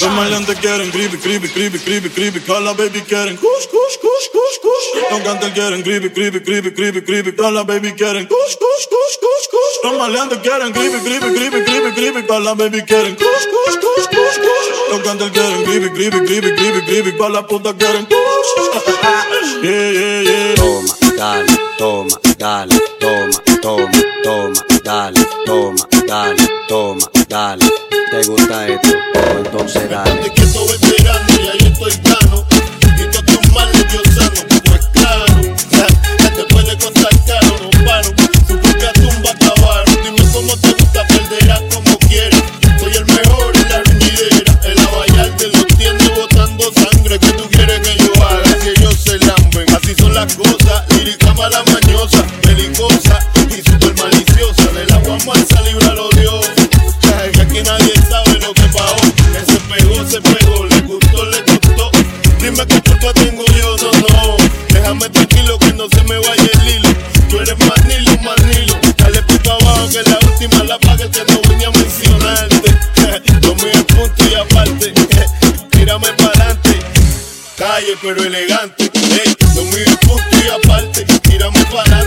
Los maleantes quieren creepy, creepy, creepy, creepy, creepy. Toda la baby quieren kush, kush, kush, kush, kush. Los cantantes quieren creepy, creepy, creepy, creepy, creepy. Toda la baby quieren kush, kush, kush, kush, kush. Los maleantes quieren creepy, creepy, creepy, creepy, creepy. Toda la baby quieren kush, kush, kush, kush, kush. Los cantantes quieren creepy, creepy, creepy, creepy, creepy. Toda la puta quieren kush. Yeah, yeah, yeah. Toma, dale, toma, dale, toma, toma, toma, dale, toma, dale, toma, dale. ¿Te gusta esto? Entonces dale. Te quieto veterano y ahí estoy gano. Quítate un mal Dios sano, pues claro. Ya, te puede costar caro, no paro. Su propia tumba acabaron. Dime cómo te gusta, perderás como quieras. Soy el mejor en la reñidera. El abayal te lo tiene botando sangre. ¿Qué tú quieres que pero elegante. Ey, lo mío es punto y aparte. Tírame para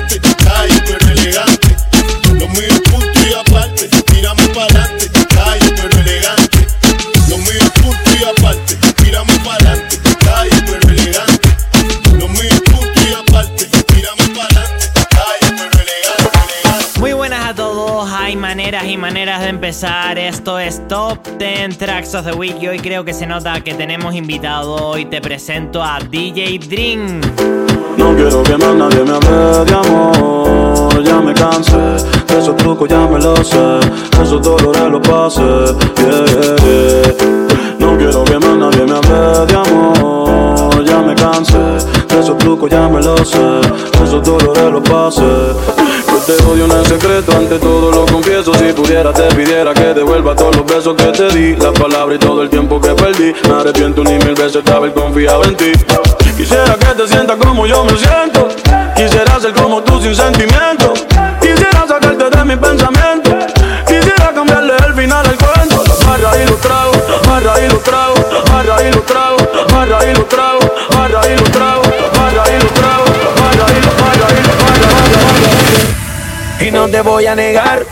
empezar. Esto es Top 10 Tracks of the Week y hoy creo que se nota que tenemos invitado. Hoy te presento a DJ Dream. No quiero que más nadie me hable de amor, ya me cansé, de esos trucos ya me lo sé, esos dolores los pasé, yeah, yeah, yeah. No quiero que más nadie me hable de amor, ya me cansé, de esos trucos ya me lo sé, de esos dolores los pasé. Yo te odio en el secreto, ante todo lo confieso, si pudiera te pidiera que devuelva todos los besos que te di, las palabras y todo el tiempo que perdí, me arrepiento ni mil veces de haber confiado en ti. Quisiera que te sientas como yo me siento. Quisiera ser como tú sin sentimiento. Quisiera sacarte de mi pensamiento. Quisiera cambiarle el final al cuento. Las barras y los tragos, las barras y los tragos, las barras y los tragos, las barras y los tragos, Y no te voy a negar.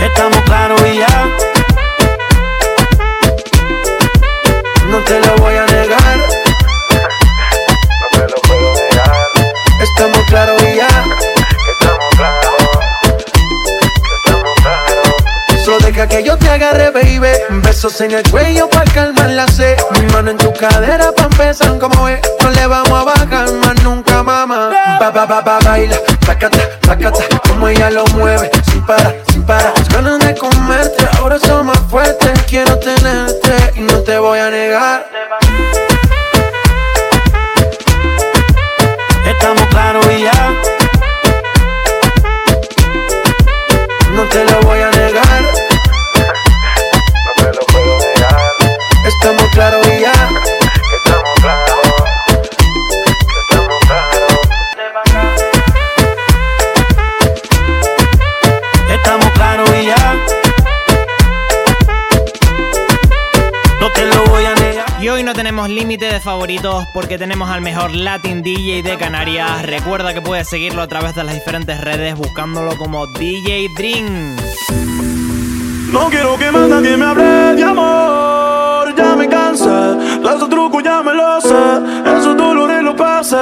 Estamos claros y ya. No te lo voy a negar. No te lo puedo negar, Estamos claros y ya. estamos claros, estamos claros. Solo deja que yo te agarre, baby. Besos en el cuello para calmar la sed. Mi mano en tu cadera pa' empezar como es. Ba, ba, ba, ba, baila. Tacata, tacata. Como ella lo mueve. Sin parar, sin parar. Ganas de comerte. Ahora son más fuertes. Quiero tenerte y no te voy a negar. Favoritos porque tenemos al mejor Latin DJ de Canarias. Recuerda que puedes seguirlo a través de las diferentes redes buscándolo como DJ Dream. No quiero que más nadie me hable de amor, ya me cansé, de esos trucos ya me lo sé, esos dolores los pasé,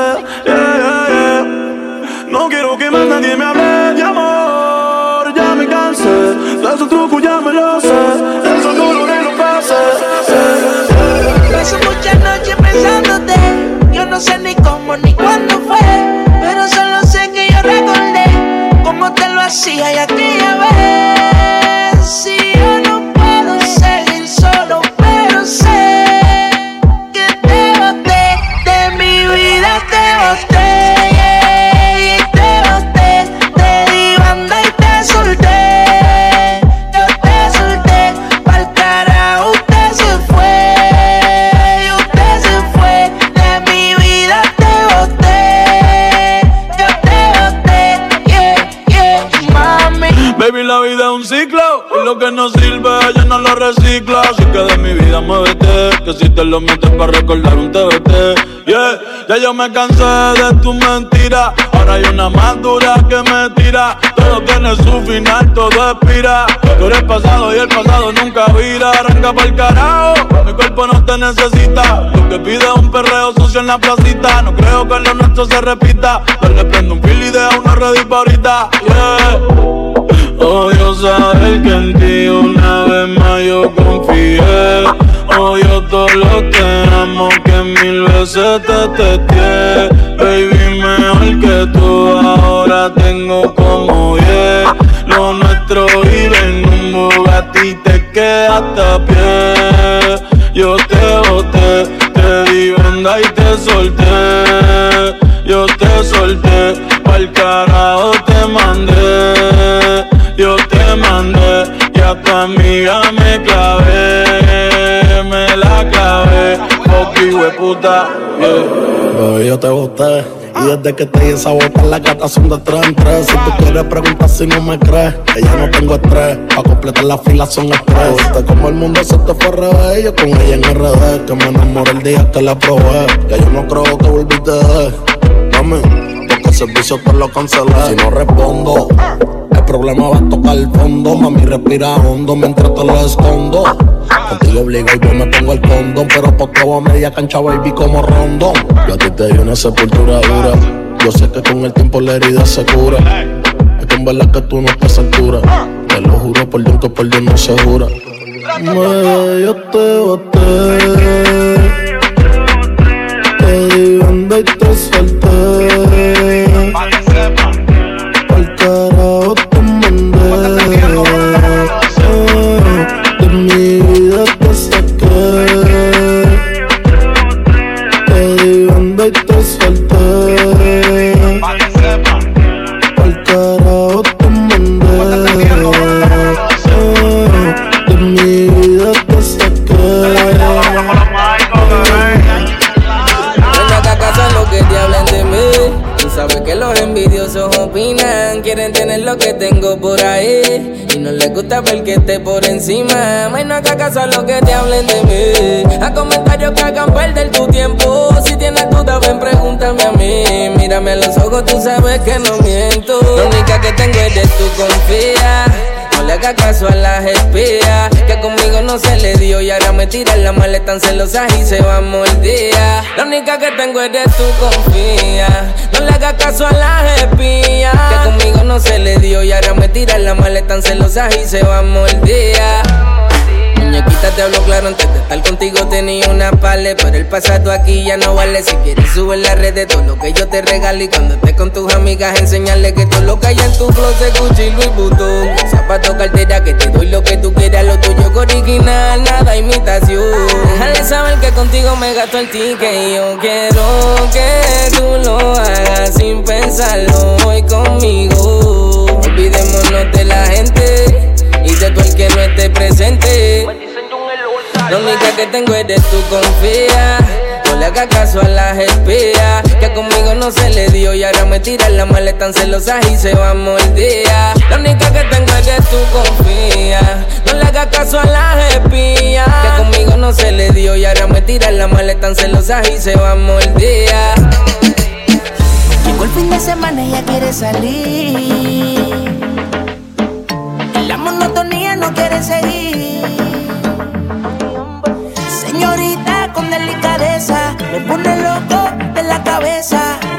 yeah, yeah, yeah. No quiero que más nadie me hable de amor, ya me cansé, de esos trucos ya me lo sé, pensándote. Yo no sé ni cómo ni te lo metes para recordar un TBT. Yeah, ya yo me cansé de tu mentira. Ahora hay una más dura que me tira. Todo tiene su final, todo expira. Tú eres pasado y el pasado nunca vira. Arranca para el carajo, mi cuerpo no te necesita. Lo que pide es un perreo sucio en la placita. No creo que lo nuestro se repita. Pero le prendo un fil y deja una pa' ahorita. Yeah. Odio saber que en ti una vez más yo confié. Odio todo lo que amo que mil veces te testé. Baby, mejor que tú ahora tengo como diez. Lo nuestro vive en un Bugatti te quedaste a pie. Yo te boté, te di banda y te solté. Yo te solté, pa'l carajo te mandé yo te mandé y a tu amiga me clavé, me la clavé, yo te gusté. Y desde que te hice botar la gata son de tres en tres. Si tú quieres preguntar si no me crees Ella no tengo estrés. Pa' completar la fila son estrés. Viste como el mundo se te fue revés Yo con ella en RD Que me enamoré el día que la probé. Que yo no creo que volviste. Dame, porque el servicio te lo cancelé. Si no respondo problema va a tocar el fondo, mami respira hondo mientras te lo escondo. Contigo obligo y yo me pongo el condón, pero por todo a media cancha baby como rondón. Yo a ti te di una sepultura dura, yo sé que con el tiempo la herida se cura. Es que en verdad que tú no estás a te lo juro por Dios que por Dios no se jura. yo te boté, te di banda y te solté. Que esté por encima. Más no haga caso a lo que te hablen de mí. A comentarios que hagan perder tu tiempo. Si tienes duda, ven, pregúntame a mí. Mírame a los ojos, tú sabes que no miento. La única que tengo es de tu confía. Haga caso a las espías Que conmigo no se le dio Y ahora me tira la maleta tan celosa y se va a morder La única que tengo es de tu confía. No le haga caso a las espías Que conmigo no se le dio Y ahora me tira la maleta tan celosa y se va a morder Muñequita te hablo claro, antes de estar contigo tenía una pale. Pero el pasado aquí ya no vale. Si quieres sube en la red de todo lo que yo te regalo Y cuando estés con tus amigas enseñarle que todo lo que hay en tu closet Gucci y Louis Vuitton. Zapato, cartera, que te doy lo que tú quieras Lo tuyo es original, nada imitación. Déjale saber que contigo me gasto el ticket. Y yo quiero que tú lo hagas sin pensarlo hoy conmigo. Olvidémonos de la gente y de todo el que no esté presente. La única que tengo es de tu confía. No le haga caso a las espías. Que conmigo no se le dio y ahora me tira la maleta tan celosa y se va a morder. La única que tengo es de tu confía. No le haga caso a las espías. Que conmigo no se le dio y ahora me tira la maleta tan celosa y se va a morder. Llegó el fin de semana y ya quiere salir la monotonía no quiere seguir. Me pone loco de la cabeza.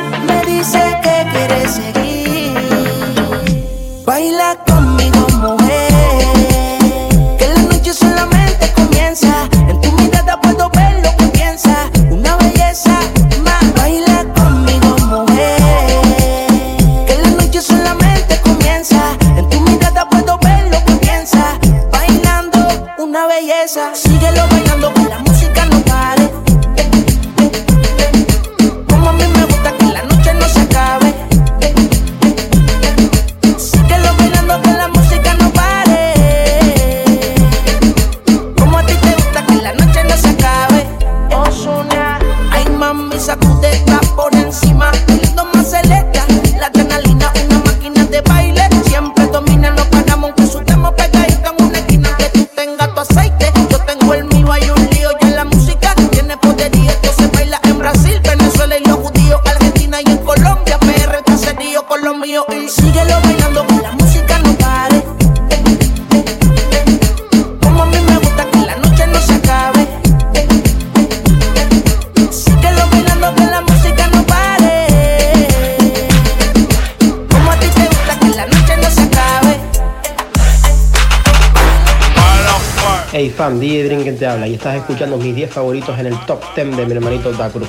Fam, DJ Drink te habla y estás escuchando mis 10 favoritos en el top 10 de mi hermanito Da Cruz.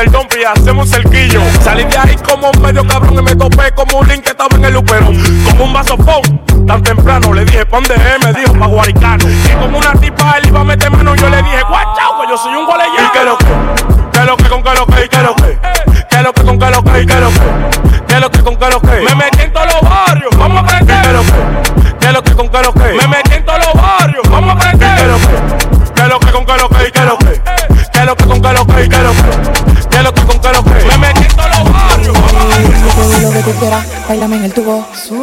Cuando el dompi hacemos un cerquillo. Salí de ahí como un medio cabrón y me topé como un link que estaba en el lupero. Como un vaso phone. Tan temprano le dije, ¿pa' dónde es? Me dijo, pa' Guaricano. Y como una tipa, bailame en el tubo. Suave.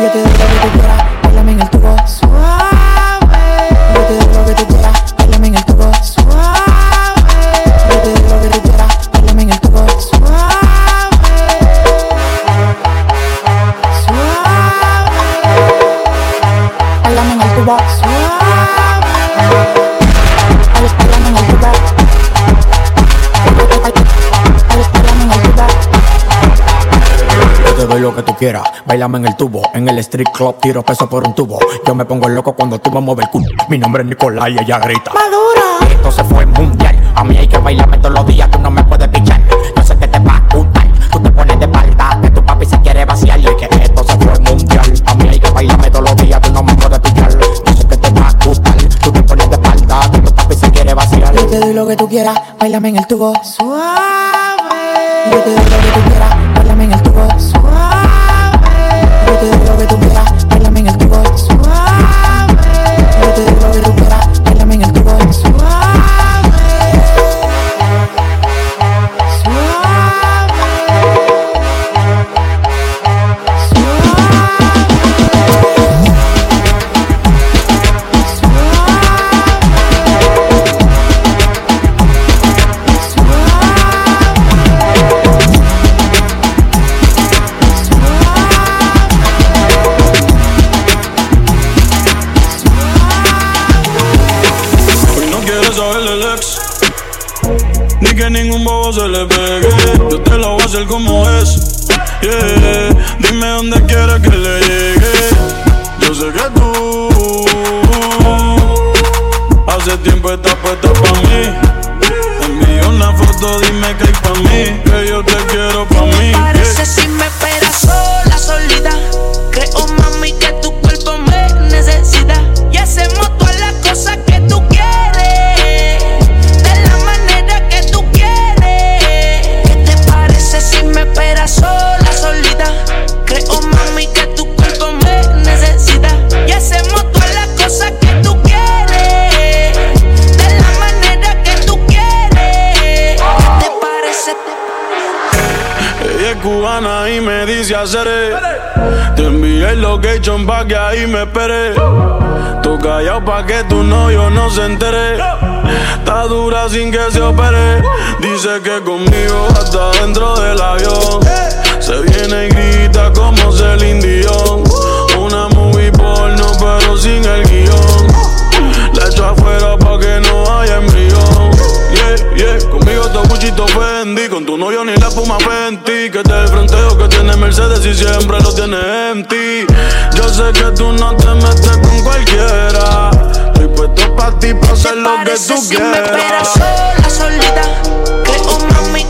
Yo te doy lo que tú quieras, te doy lo que tú quieras, bailame en el tubo. En el street club tiro peso por un tubo. Yo me pongo loco cuando tú me mueves el culo. Mi nombre es Nicolás y ella grita. Madura. Esto se fue mundial. A mí hay que bailarme todos los días, tú no me puedes pichar. Yo sé que te va a gustar. Tú te pones de espalda, que tu papi se quiere vaciar. Y que esto se fue mundial. A mí hay que bailarme todos los días, tú no me puedes pichar. Yo sé que te va a gustar. Tú te pones de espalda, que tu papi se quiere vaciar. Yo te doy lo que tú quieras, bailame en el tubo. Suave. Yo te doy lo que tú quieras, hacer Te envié el location pa' que ahí me espere. Tú callado pa' que tu novio no se entere. Está dura sin que se opere. Dice que conmigo hasta dentro del avión. Se viene y grita como Celine Dion. Una movie porno pero sin el guion. La echo afuera pa' que no haya embrión. Yeah, yeah, Gucci, Fendi Con tu novio ni la puma Fenty Que te el fronteo que tiene Mercedes y siempre lo tiene en ti Yo sé que tú no te metes con cualquiera. Estoy puesto pa' ti, pa' hacer lo que tú si me quieras. sola, solita. Creo, mami,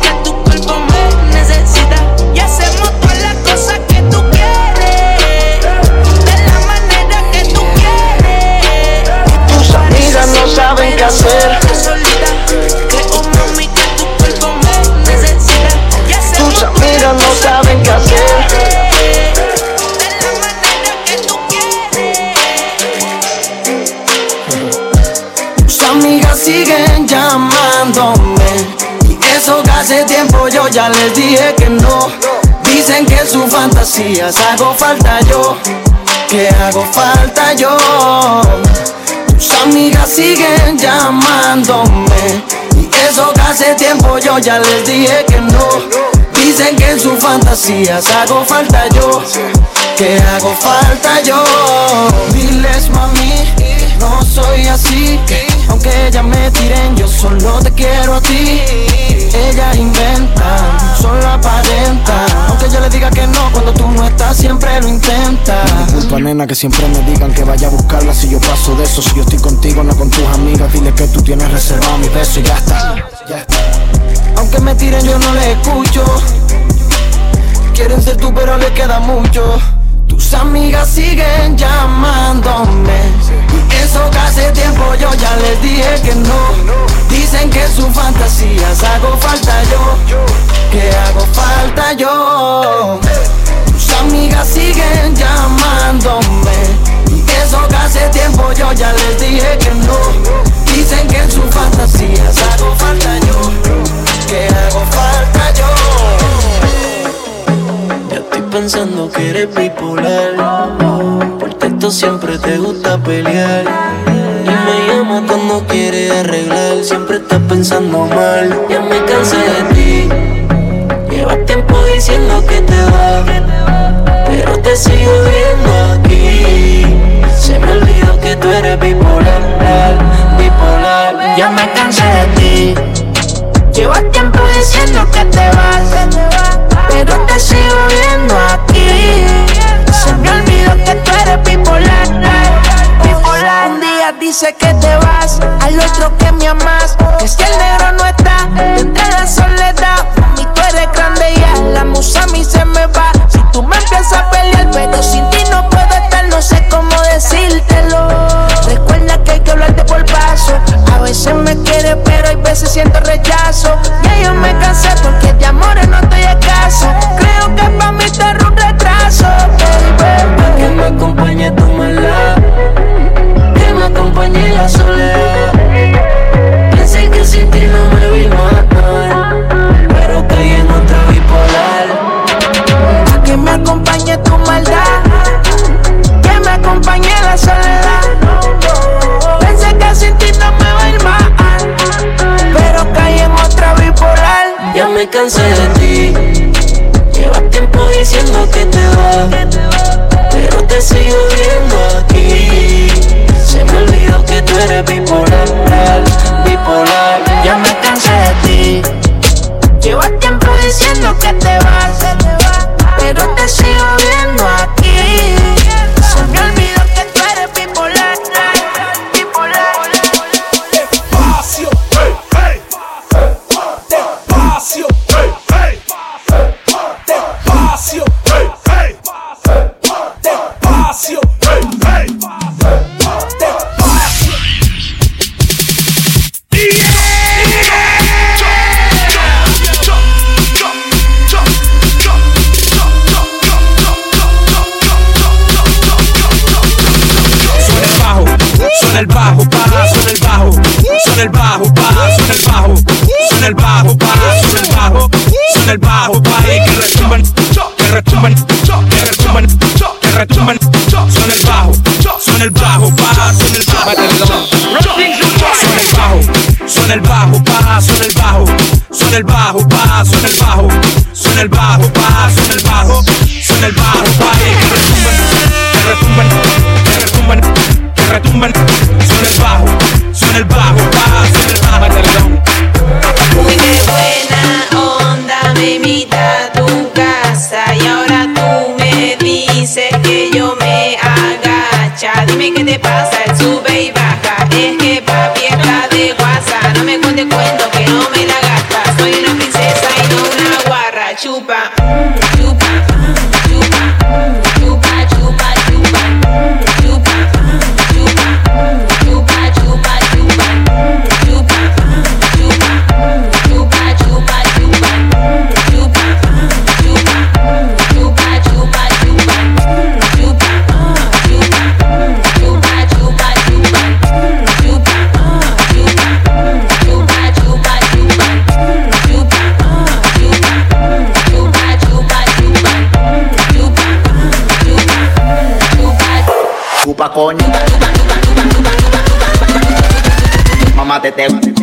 ya les dije que no. Dicen que su fantasías hago falta yo. Que hago falta yo. Tus amigas siguen llamándome. Y eso que hace tiempo yo ya les dije que no. Dicen que en sus fantasías hago falta yo. Que hago falta yo. Diles mami, no soy así. Aunque ella me tiren, yo solo te quiero a ti. Ella inventa, solo aparenta. Aunque yo le diga que no, cuando tú no estás, siempre lo intenta. Disculpa, nena, que siempre me digan que vaya a buscarla si yo paso de eso. Si yo estoy contigo, no con tus amigas, dile que tú tienes reservado mi beso y ya está. Ya está. Aunque me tiren, yo no les escucho. Quieren ser tú, pero le queda mucho. Tus amigas siguen llamándome. Eso que hace tiempo yo ya les dije que no. Dicen que en sus fantasías hago falta yo. Que hago falta yo. Tus amigas siguen llamándome. Eso que hace tiempo yo ya les dije que no. Dicen que en sus fantasías hago falta yo. Que hago falta yo. Ya estoy pensando que eres bipolar. Siempre te gusta pelear. Y me llama cuando quiere arreglar. Siempre estás pensando mal. Ya me cansé de ti. Llevas tiempo diciendo que te vas. Pero te sigo viendo aquí. Se me olvidó que tú eres bipolar. Bipolar. Ya me cansé de ti. Llevas tiempo diciendo que te vas, pero te sigo viendo aquí. Bipolar. Un día dice que te vas, al otro que me amas. Que si el negro no está, entre la soledad. Y tú eres grande y a la musa a mí se me va. Si tú me empiezas a pelear, pero sin ti no puedo estar, no sé cómo decírtelo. Recuerda que hay que hablarte por paso. A veces me quiere, pero hay veces siento rechazo. Ya yo me cansé porque cansé suena el bajo, pa, suena el bajo, suena el bajo, pa, y que retumban, que retumban, que retumban, que retumban, suena el bajo, suena el bajo, they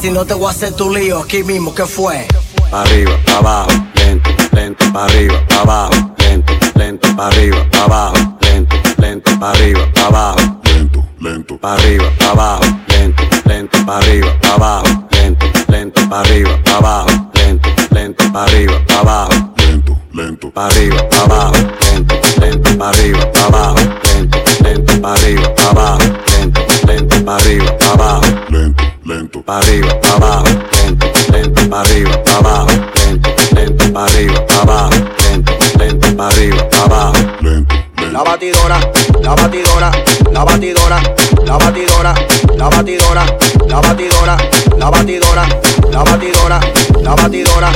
si no te voy a hacer tu lío aquí mismo, ¿qué fue? Pa' arriba, pa' abajo, lento, lento, pa' arriba, pa' abajo, lento, lento, pa' arriba, pa' abajo, lento, lento, pa' arriba, pa' abajo, lento, lento, pa' arriba, pa' abajo, lento, lento, pa' arriba, pa' abajo, lento, lento, pa' arriba, pa' abajo, lento, lento, pa' arriba, pa' abajo, lento, lento, pa' arriba, pa' abajo, lento, lento, pa' arriba, pa' abajo, lento, pa' arriba, pa' abajo, lento, lento, arriba, abajo, lento, lento, arriba, abajo, lento, lento, arriba, abajo, lento, La batidora, la batidora, la batidora, la batidora, la batidora, la batidora, la batidora, la batidora, la batidora,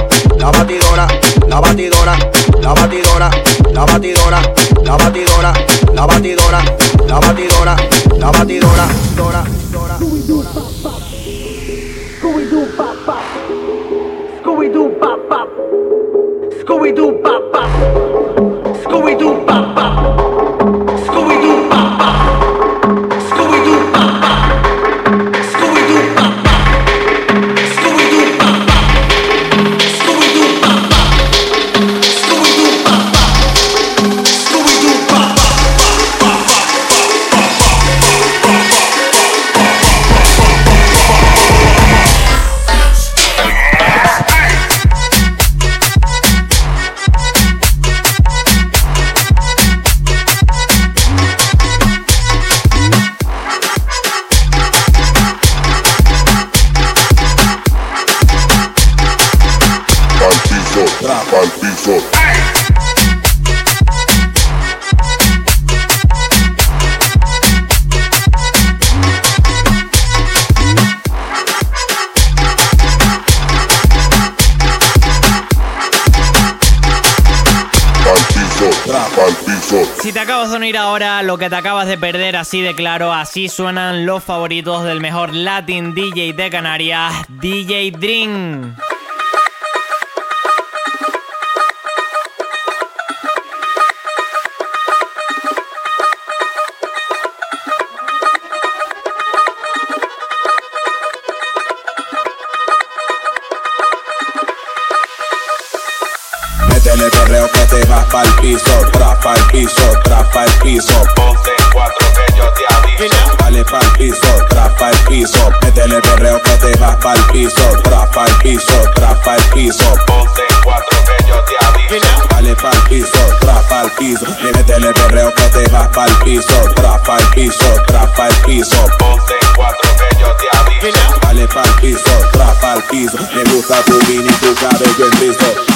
la batidora, la batidora, la batidora, la batidora, la batidora, la batidora, la batidora, la batidora, dora, dora, Scooby-Doo bop bop. Scooby-Doo bop bop. Si te acabas de unir ahora, lo que te acabas de perder así de claro, así suenan los favoritos del mejor Latin DJ de Canarias, DJ Dream. Te vas pa'l piso, tra pa'l piso, tra pa'l piso. Ponte cuatro que yo te aviso. Dale pa'l piso, tra pa'l piso. Métele perreo que te vas pa'l piso, tra pa'l piso, tra pa'l piso. Ponte cuatro que yo te aviso. Dale pa'l piso, tra pa'l piso. Y métele perreo que te vas pa'l piso, tra pa'l piso, tra pa'l piso. Ponte cuatro que yo te aviso. Dale pa'l piso, tra pa'l piso. Me gusta tu mini, tu cabello en piso,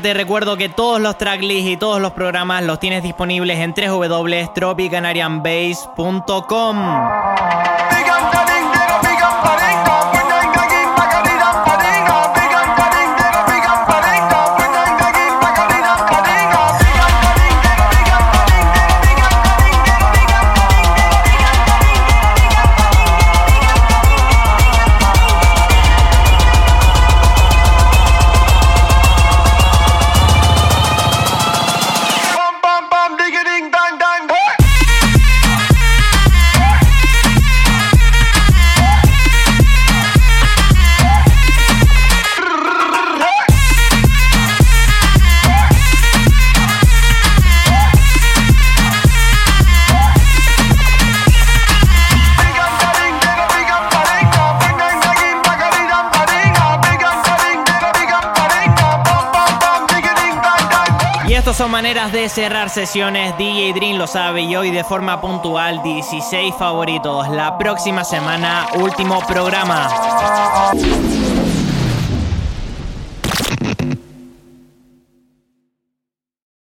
te recuerdo que todos los tracklists y todos los programas los tienes disponibles en www.tropicanarianbase.com. cerrar sesiones. DJ Dream lo sabe y hoy de forma puntual 16 favoritos. La próxima semana, último programa.